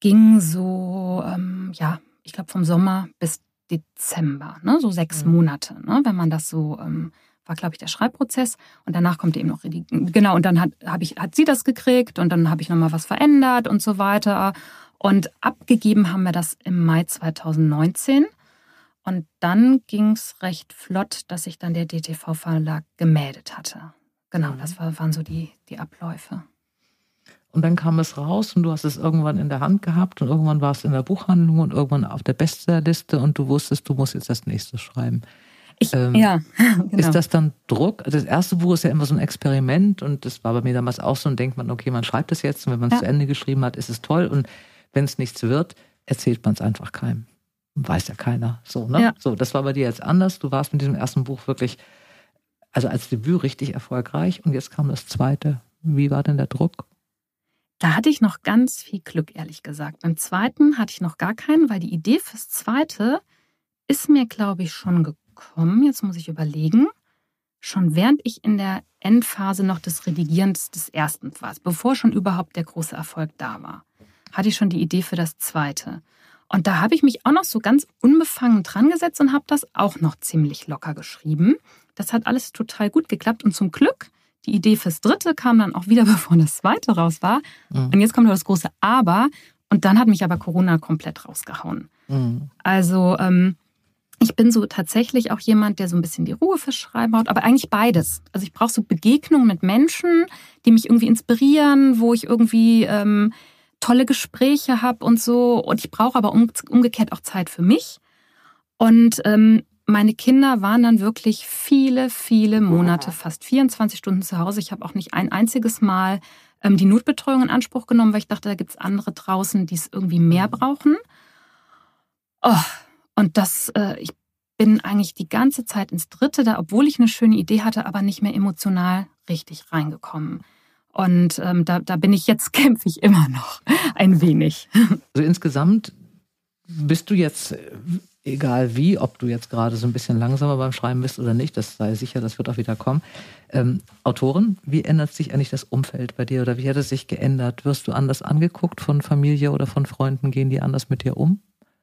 ging so, ähm, ja, ich glaube vom Sommer bis Dezember, ne? so sechs mhm. Monate, ne? wenn man das so, ähm, war glaube ich der Schreibprozess und danach kommt eben noch, die, genau, und dann hat, hab ich, hat sie das gekriegt und dann habe ich nochmal was verändert und so weiter. Und abgegeben haben wir das im Mai 2019. Und dann ging es recht flott, dass sich dann der DTV-Verlag gemeldet hatte. Genau, mhm. das war, waren so die, die Abläufe. Und dann kam es raus und du hast es irgendwann in der Hand gehabt und irgendwann war es in der Buchhandlung und irgendwann auf der Bestsellerliste und du wusstest, du musst jetzt das nächste schreiben. Ich, ähm, ja, *laughs* genau. Ist das dann Druck? Das erste Buch ist ja immer so ein Experiment und das war bei mir damals auch so und denkt man, okay, man schreibt es jetzt und wenn man es ja. zu Ende geschrieben hat, ist es toll und wenn es nichts wird, erzählt man es einfach keinem. Weiß ja keiner. So, ne? Ja. So, das war bei dir jetzt anders. Du warst mit diesem ersten Buch wirklich, also als Debüt richtig erfolgreich und jetzt kam das zweite. Wie war denn der Druck? Da hatte ich noch ganz viel Glück, ehrlich gesagt. Beim zweiten hatte ich noch gar keinen, weil die Idee fürs zweite ist mir, glaube ich, schon gekommen. Jetzt muss ich überlegen. Schon während ich in der Endphase noch des Redigierens des ersten war, bevor schon überhaupt der große Erfolg da war, hatte ich schon die Idee für das zweite. Und da habe ich mich auch noch so ganz unbefangen dran gesetzt und habe das auch noch ziemlich locker geschrieben. Das hat alles total gut geklappt und zum Glück die Idee fürs dritte kam dann auch wieder, *laughs* bevor das zweite raus war. Mhm. Und jetzt kommt das große Aber. Und dann hat mich aber Corona komplett rausgehauen. Mhm. Also ähm, ich bin so tatsächlich auch jemand, der so ein bisschen die Ruhe fürs Schreiben hat, aber eigentlich beides. Also ich brauche so Begegnungen mit Menschen, die mich irgendwie inspirieren, wo ich irgendwie ähm, tolle Gespräche habe und so. Und ich brauche aber um, umgekehrt auch Zeit für mich. Und ähm, meine Kinder waren dann wirklich viele, viele Monate, fast 24 Stunden zu Hause. Ich habe auch nicht ein einziges Mal ähm, die Notbetreuung in Anspruch genommen, weil ich dachte, da gibt es andere draußen, die es irgendwie mehr brauchen. Oh, und das, äh, ich bin eigentlich die ganze Zeit ins Dritte da, obwohl ich eine schöne Idee hatte, aber nicht mehr emotional richtig reingekommen. Und ähm, da, da bin ich jetzt, *laughs* kämpfe ich immer noch ein wenig. Also insgesamt bist du jetzt egal wie, ob du jetzt gerade so ein bisschen langsamer beim Schreiben bist oder nicht, das sei sicher, das wird auch wieder kommen. Ähm, Autoren, wie ändert sich eigentlich das Umfeld bei dir oder wie hat es sich geändert? Wirst du anders angeguckt von Familie oder von Freunden? Gehen die anders mit dir um?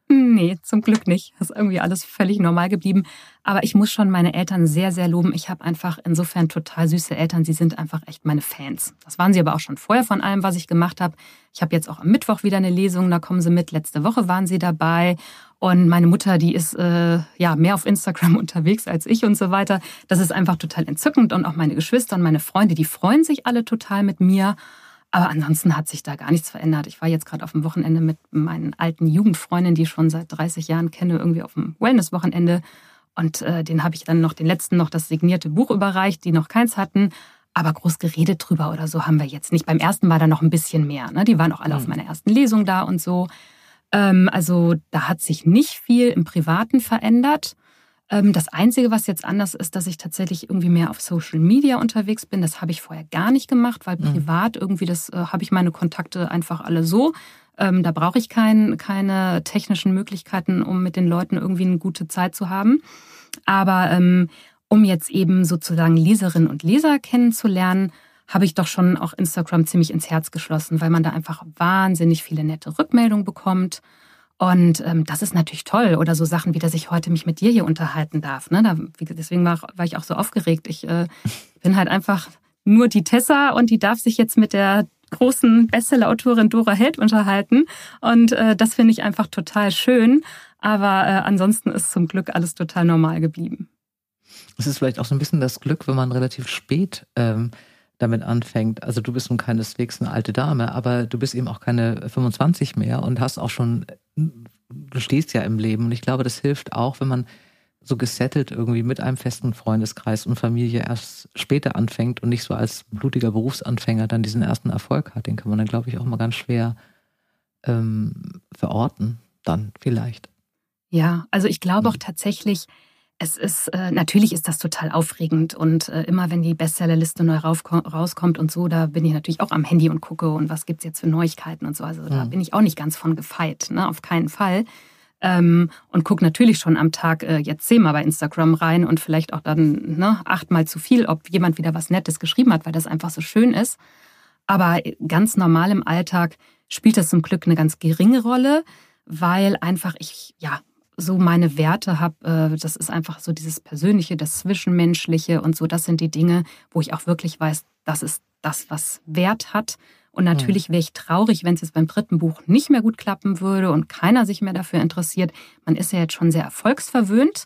Nee, zum Glück nicht. Das ist irgendwie alles völlig normal geblieben. Aber ich muss schon meine Eltern sehr, sehr loben. Ich habe einfach insofern total süße Eltern. Sie sind einfach echt meine Fans. Das waren sie aber auch schon vorher von allem, was ich gemacht habe. Ich habe jetzt auch am Mittwoch wieder eine Lesung, da kommen sie mit. Letzte Woche waren sie dabei. Und meine Mutter, die ist äh, ja mehr auf Instagram *laughs* unterwegs als ich und so weiter. Das ist einfach total entzückend. Und auch meine Geschwister und meine Freunde, die freuen sich alle total mit mir. Aber ansonsten hat sich da gar nichts verändert. Ich war jetzt gerade auf dem Wochenende mit meinen alten Jugendfreundinnen, die ich schon seit 30 Jahren kenne, irgendwie auf dem Wellness-Wochenende. Und äh, den habe ich dann noch, den letzten noch das signierte Buch überreicht, die noch keins hatten. Aber groß geredet drüber oder so haben wir jetzt nicht. Beim ersten war da noch ein bisschen mehr. Ne? Die waren auch alle mhm. auf meiner ersten Lesung da und so. Ähm, also da hat sich nicht viel im Privaten verändert. Ähm, das Einzige, was jetzt anders ist, dass ich tatsächlich irgendwie mehr auf Social Media unterwegs bin. Das habe ich vorher gar nicht gemacht, weil mhm. privat irgendwie, das äh, habe ich meine Kontakte einfach alle so. Ähm, da brauche ich kein, keine technischen Möglichkeiten, um mit den Leuten irgendwie eine gute Zeit zu haben. Aber ähm, um jetzt eben sozusagen Leserinnen und Leser kennenzulernen, habe ich doch schon auch Instagram ziemlich ins Herz geschlossen, weil man da einfach wahnsinnig viele nette Rückmeldungen bekommt. Und ähm, das ist natürlich toll. Oder so Sachen wie, dass ich heute mich mit dir hier unterhalten darf. Ne? Da, deswegen war, war ich auch so aufgeregt. Ich äh, *laughs* bin halt einfach nur die Tessa und die darf sich jetzt mit der großen Bestseller-Autorin Dora Held unterhalten. Und äh, das finde ich einfach total schön. Aber äh, ansonsten ist zum Glück alles total normal geblieben. Es ist vielleicht auch so ein bisschen das Glück, wenn man relativ spät ähm, damit anfängt. Also du bist nun keineswegs eine alte Dame, aber du bist eben auch keine 25 mehr und hast auch schon, du stehst ja im Leben. Und ich glaube, das hilft auch, wenn man so gesettelt irgendwie mit einem festen Freundeskreis und Familie erst später anfängt und nicht so als blutiger Berufsanfänger dann diesen ersten Erfolg hat. Den kann man dann, glaube ich, auch mal ganz schwer ähm, verorten, dann vielleicht. Ja, also ich glaube auch tatsächlich, es ist, äh, natürlich ist das total aufregend und äh, immer wenn die Bestsellerliste neu rauskommt und so, da bin ich natürlich auch am Handy und gucke und was gibt's jetzt für Neuigkeiten und so. Also mhm. da bin ich auch nicht ganz von gefeit, ne? auf keinen Fall. Ähm, und gucke natürlich schon am Tag äh, jetzt zehnmal bei Instagram rein und vielleicht auch dann ne, achtmal zu viel, ob jemand wieder was Nettes geschrieben hat, weil das einfach so schön ist. Aber ganz normal im Alltag spielt das zum Glück eine ganz geringe Rolle, weil einfach ich ja so meine Werte habe, äh, das ist einfach so dieses Persönliche, das Zwischenmenschliche und so, das sind die Dinge, wo ich auch wirklich weiß, das ist das, was Wert hat. Und natürlich wäre ich traurig, wenn es jetzt beim dritten Buch nicht mehr gut klappen würde und keiner sich mehr dafür interessiert. Man ist ja jetzt schon sehr erfolgsverwöhnt.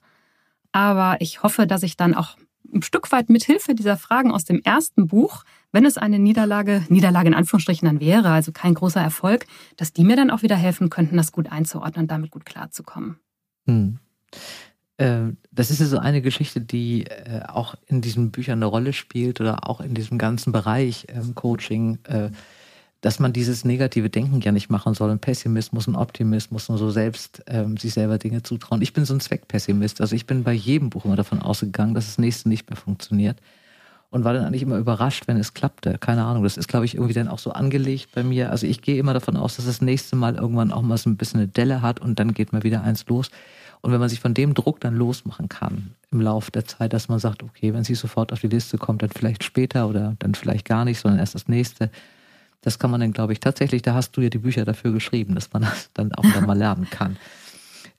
Aber ich hoffe, dass ich dann auch ein Stück weit mit Hilfe dieser Fragen aus dem ersten Buch, wenn es eine Niederlage, Niederlage in Anführungsstrichen dann wäre, also kein großer Erfolg, dass die mir dann auch wieder helfen könnten, das gut einzuordnen und damit gut klarzukommen. Hm. Äh, das ist so eine Geschichte, die äh, auch in diesen Büchern eine Rolle spielt oder auch in diesem ganzen Bereich ähm, Coaching, äh, dass man dieses negative Denken ja nicht machen soll, ein Pessimismus, ein Optimismus und so selbst ähm, sich selber Dinge zutrauen. Ich bin so ein Zweckpessimist. Also ich bin bei jedem Buch immer davon ausgegangen, dass das nächste nicht mehr funktioniert und war dann eigentlich immer überrascht, wenn es klappte. Keine Ahnung, das ist, glaube ich, irgendwie dann auch so angelegt bei mir. Also ich gehe immer davon aus, dass das nächste Mal irgendwann auch mal so ein bisschen eine Delle hat und dann geht mal wieder eins los. Und wenn man sich von dem Druck dann losmachen kann im Laufe der Zeit, dass man sagt, okay, wenn sie sofort auf die Liste kommt, dann vielleicht später oder dann vielleicht gar nicht, sondern erst das nächste. Das kann man dann, glaube ich, tatsächlich, da hast du ja die Bücher dafür geschrieben, dass man das dann auch dann mal lernen kann. *laughs*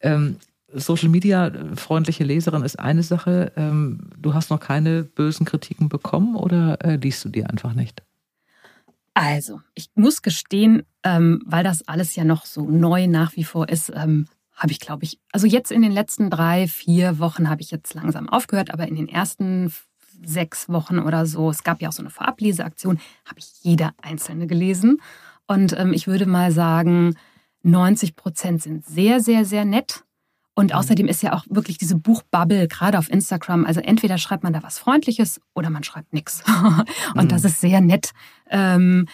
Ähm, Social Media freundliche Leserin ist eine Sache. Ähm, du hast noch keine bösen Kritiken bekommen oder äh, liest du die einfach nicht? Also, ich muss gestehen, ähm, weil das alles ja noch so neu nach wie vor ist, ähm, habe ich, glaube ich, also jetzt in den letzten drei, vier Wochen habe ich jetzt langsam aufgehört, aber in den ersten sechs Wochen oder so, es gab ja auch so eine Vorableseaktion, habe ich jede einzelne gelesen. Und ich würde mal sagen, 90 Prozent sind sehr, sehr, sehr nett. Und mhm. außerdem ist ja auch wirklich diese Buchbubble, gerade auf Instagram. Also entweder schreibt man da was Freundliches oder man schreibt nichts. *laughs* Und mhm. das ist sehr nett. Ähm,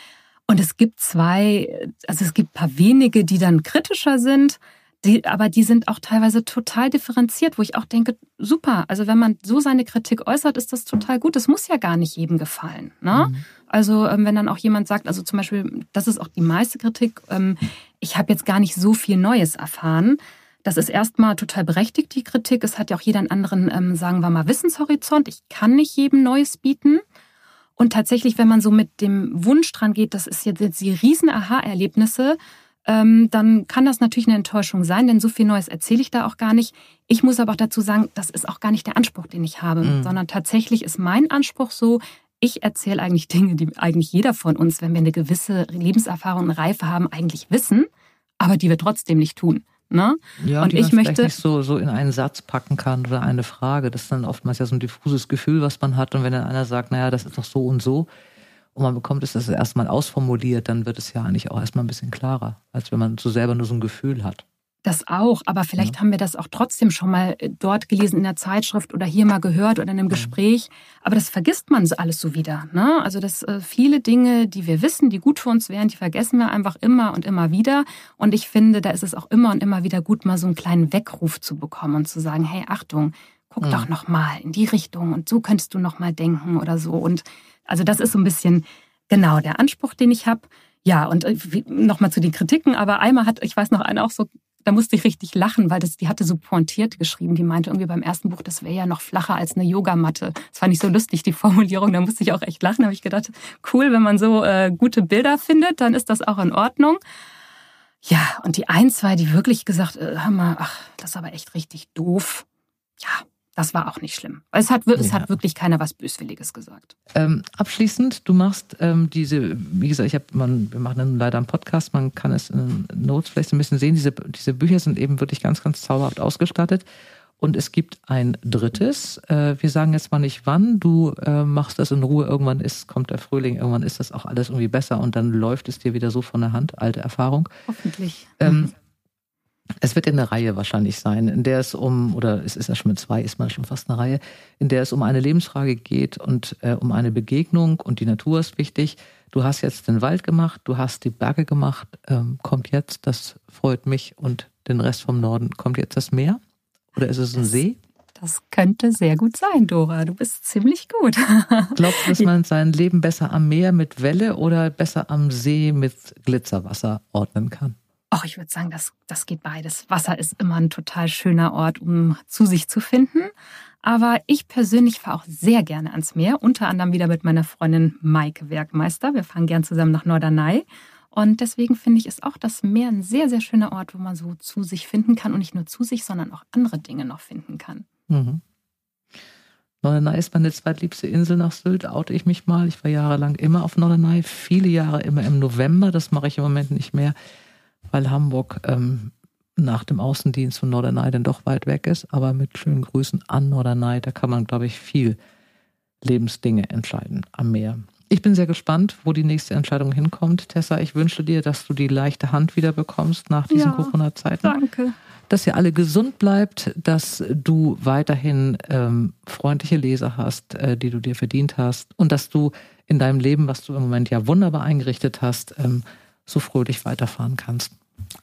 und es gibt zwei, also es gibt ein paar wenige, die dann kritischer sind. Die, aber die sind auch teilweise total differenziert, wo ich auch denke, super, also wenn man so seine Kritik äußert, ist das total gut. Das muss ja gar nicht jedem gefallen. Ne? Mhm. Also ähm, wenn dann auch jemand sagt, also zum Beispiel, das ist auch die meiste Kritik, ähm, ich habe jetzt gar nicht so viel Neues erfahren. Das ist erstmal total berechtigt, die Kritik. Es hat ja auch jeder einen anderen, ähm, sagen wir mal, Wissenshorizont. Ich kann nicht jedem Neues bieten. Und tatsächlich, wenn man so mit dem Wunsch dran geht, das ist jetzt die riesen Aha-Erlebnisse, ähm, dann kann das natürlich eine Enttäuschung sein, denn so viel Neues erzähle ich da auch gar nicht. Ich muss aber auch dazu sagen, das ist auch gar nicht der Anspruch, den ich habe, mhm. sondern tatsächlich ist mein Anspruch so, ich erzähle eigentlich Dinge, die eigentlich jeder von uns, wenn wir eine gewisse Lebenserfahrung und Reife haben, eigentlich wissen, aber die wir trotzdem nicht tun. Ne? Ja, und ich möchte nicht so, so in einen Satz packen kann oder eine Frage. Das ist dann oftmals ja so ein diffuses Gefühl, was man hat. Und wenn dann einer sagt, naja, das ist doch so und so, und man bekommt es das erstmal ausformuliert, dann wird es ja eigentlich auch erstmal ein bisschen klarer, als wenn man so selber nur so ein Gefühl hat. Das auch, aber vielleicht ja. haben wir das auch trotzdem schon mal äh, dort gelesen in der Zeitschrift oder hier mal gehört oder in einem Gespräch. Aber das vergisst man alles so wieder. Ne? Also dass äh, viele Dinge, die wir wissen, die gut für uns wären, die vergessen wir einfach immer und immer wieder. Und ich finde, da ist es auch immer und immer wieder gut, mal so einen kleinen Weckruf zu bekommen und zu sagen, hey, Achtung, guck ja. doch noch mal in die Richtung und so könntest du noch mal denken oder so. Und also das ist so ein bisschen genau der Anspruch, den ich habe. Ja, und äh, nochmal zu den Kritiken, aber einmal hat, ich weiß noch, einer auch so da musste ich richtig lachen, weil das, die hatte so pointiert geschrieben. Die meinte irgendwie beim ersten Buch, das wäre ja noch flacher als eine Yogamatte. Das fand ich so lustig, die Formulierung. Da musste ich auch echt lachen. Da habe ich gedacht, cool, wenn man so äh, gute Bilder findet, dann ist das auch in Ordnung. Ja, und die ein, zwei, die wirklich gesagt, äh, hör mal, ach, das ist aber echt richtig doof. Ja, das war auch nicht schlimm. Es hat, es ja. hat wirklich keiner was Böswilliges gesagt. Ähm, abschließend, du machst ähm, diese, wie gesagt, ich hab, man, wir machen dann leider einen Podcast, man kann es in Notes vielleicht ein bisschen sehen. Diese, diese Bücher sind eben wirklich ganz, ganz zauberhaft ausgestattet. Und es gibt ein drittes. Äh, wir sagen jetzt mal nicht wann. Du äh, machst das in Ruhe. Irgendwann ist, kommt der Frühling. Irgendwann ist das auch alles irgendwie besser und dann läuft es dir wieder so von der Hand. Alte Erfahrung. Hoffentlich. Ähm, *laughs* es wird in eine Reihe wahrscheinlich sein, in der es um, oder es ist ja schon mit zwei, ist man schon fast eine Reihe, in der es um eine Lebensfrage geht und äh, um eine Begegnung und die Natur ist wichtig. Du hast jetzt den Wald gemacht, du hast die Berge gemacht, ähm, kommt jetzt, das freut mich und den Rest vom Norden, kommt jetzt das Meer? Oder ist es ein das, See? Das könnte sehr gut sein, Dora. Du bist ziemlich gut. *laughs* Glaubst du, dass man sein Leben besser am Meer mit Welle oder besser am See mit Glitzerwasser ordnen kann? Ach, ich würde sagen, das, das geht beides. Wasser ist immer ein total schöner Ort, um zu sich zu finden. Aber ich persönlich fahre auch sehr gerne ans Meer, unter anderem wieder mit meiner Freundin Maike Werkmeister. Wir fahren gern zusammen nach Norderney. Und deswegen finde ich, ist auch das Meer ein sehr, sehr schöner Ort, wo man so zu sich finden kann und nicht nur zu sich, sondern auch andere Dinge noch finden kann. Mhm. Norderney ist meine zweitliebste Insel nach Sylt, oute ich mich mal. Ich war jahrelang immer auf Norderney, viele Jahre immer im November. Das mache ich im Moment nicht mehr weil Hamburg ähm, nach dem Außendienst von Norderney dann doch weit weg ist. Aber mit schönen Grüßen an Norderney, da kann man, glaube ich, viel Lebensdinge entscheiden am Meer. Ich bin sehr gespannt, wo die nächste Entscheidung hinkommt. Tessa, ich wünsche dir, dass du die leichte Hand wieder bekommst nach diesen ja, Corona-Zeiten. Danke. Dass ihr alle gesund bleibt, dass du weiterhin ähm, freundliche Leser hast, äh, die du dir verdient hast und dass du in deinem Leben, was du im Moment ja wunderbar eingerichtet hast, ähm, so fröhlich weiterfahren kannst.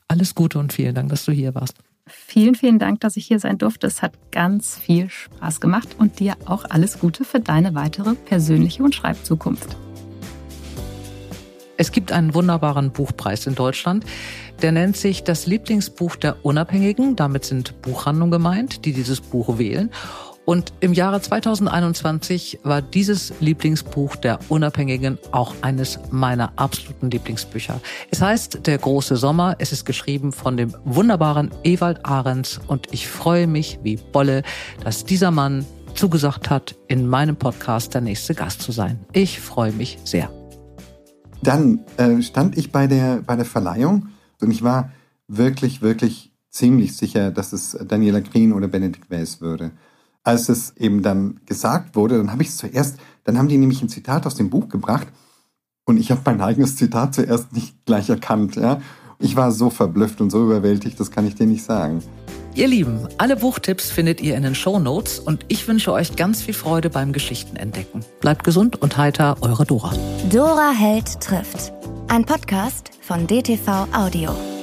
Alles Gute und vielen Dank, dass du hier warst. Vielen, vielen Dank, dass ich hier sein durfte. Es hat ganz viel Spaß gemacht und dir auch alles Gute für deine weitere persönliche und Schreibzukunft. Es gibt einen wunderbaren Buchpreis in Deutschland. Der nennt sich das Lieblingsbuch der Unabhängigen. Damit sind Buchhandlungen gemeint, die dieses Buch wählen. Und im Jahre 2021 war dieses Lieblingsbuch der Unabhängigen auch eines meiner absoluten Lieblingsbücher. Es heißt Der große Sommer. Es ist geschrieben von dem wunderbaren Ewald Ahrens und ich freue mich wie Bolle, dass dieser Mann zugesagt hat, in meinem Podcast der nächste Gast zu sein. Ich freue mich sehr. Dann äh, stand ich bei der, bei der Verleihung und ich war wirklich, wirklich ziemlich sicher, dass es Daniela Green oder Benedikt Wells würde als es eben dann gesagt wurde, dann habe ich es zuerst, dann haben die nämlich ein Zitat aus dem Buch gebracht und ich habe mein eigenes Zitat zuerst nicht gleich erkannt. Ja? Ich war so verblüfft und so überwältigt, das kann ich dir nicht sagen. Ihr Lieben, alle Buchtipps findet ihr in den Show Notes und ich wünsche euch ganz viel Freude beim Geschichtenentdecken. Bleibt gesund und heiter, eure Dora. Dora Held trifft. Ein Podcast von DTV Audio.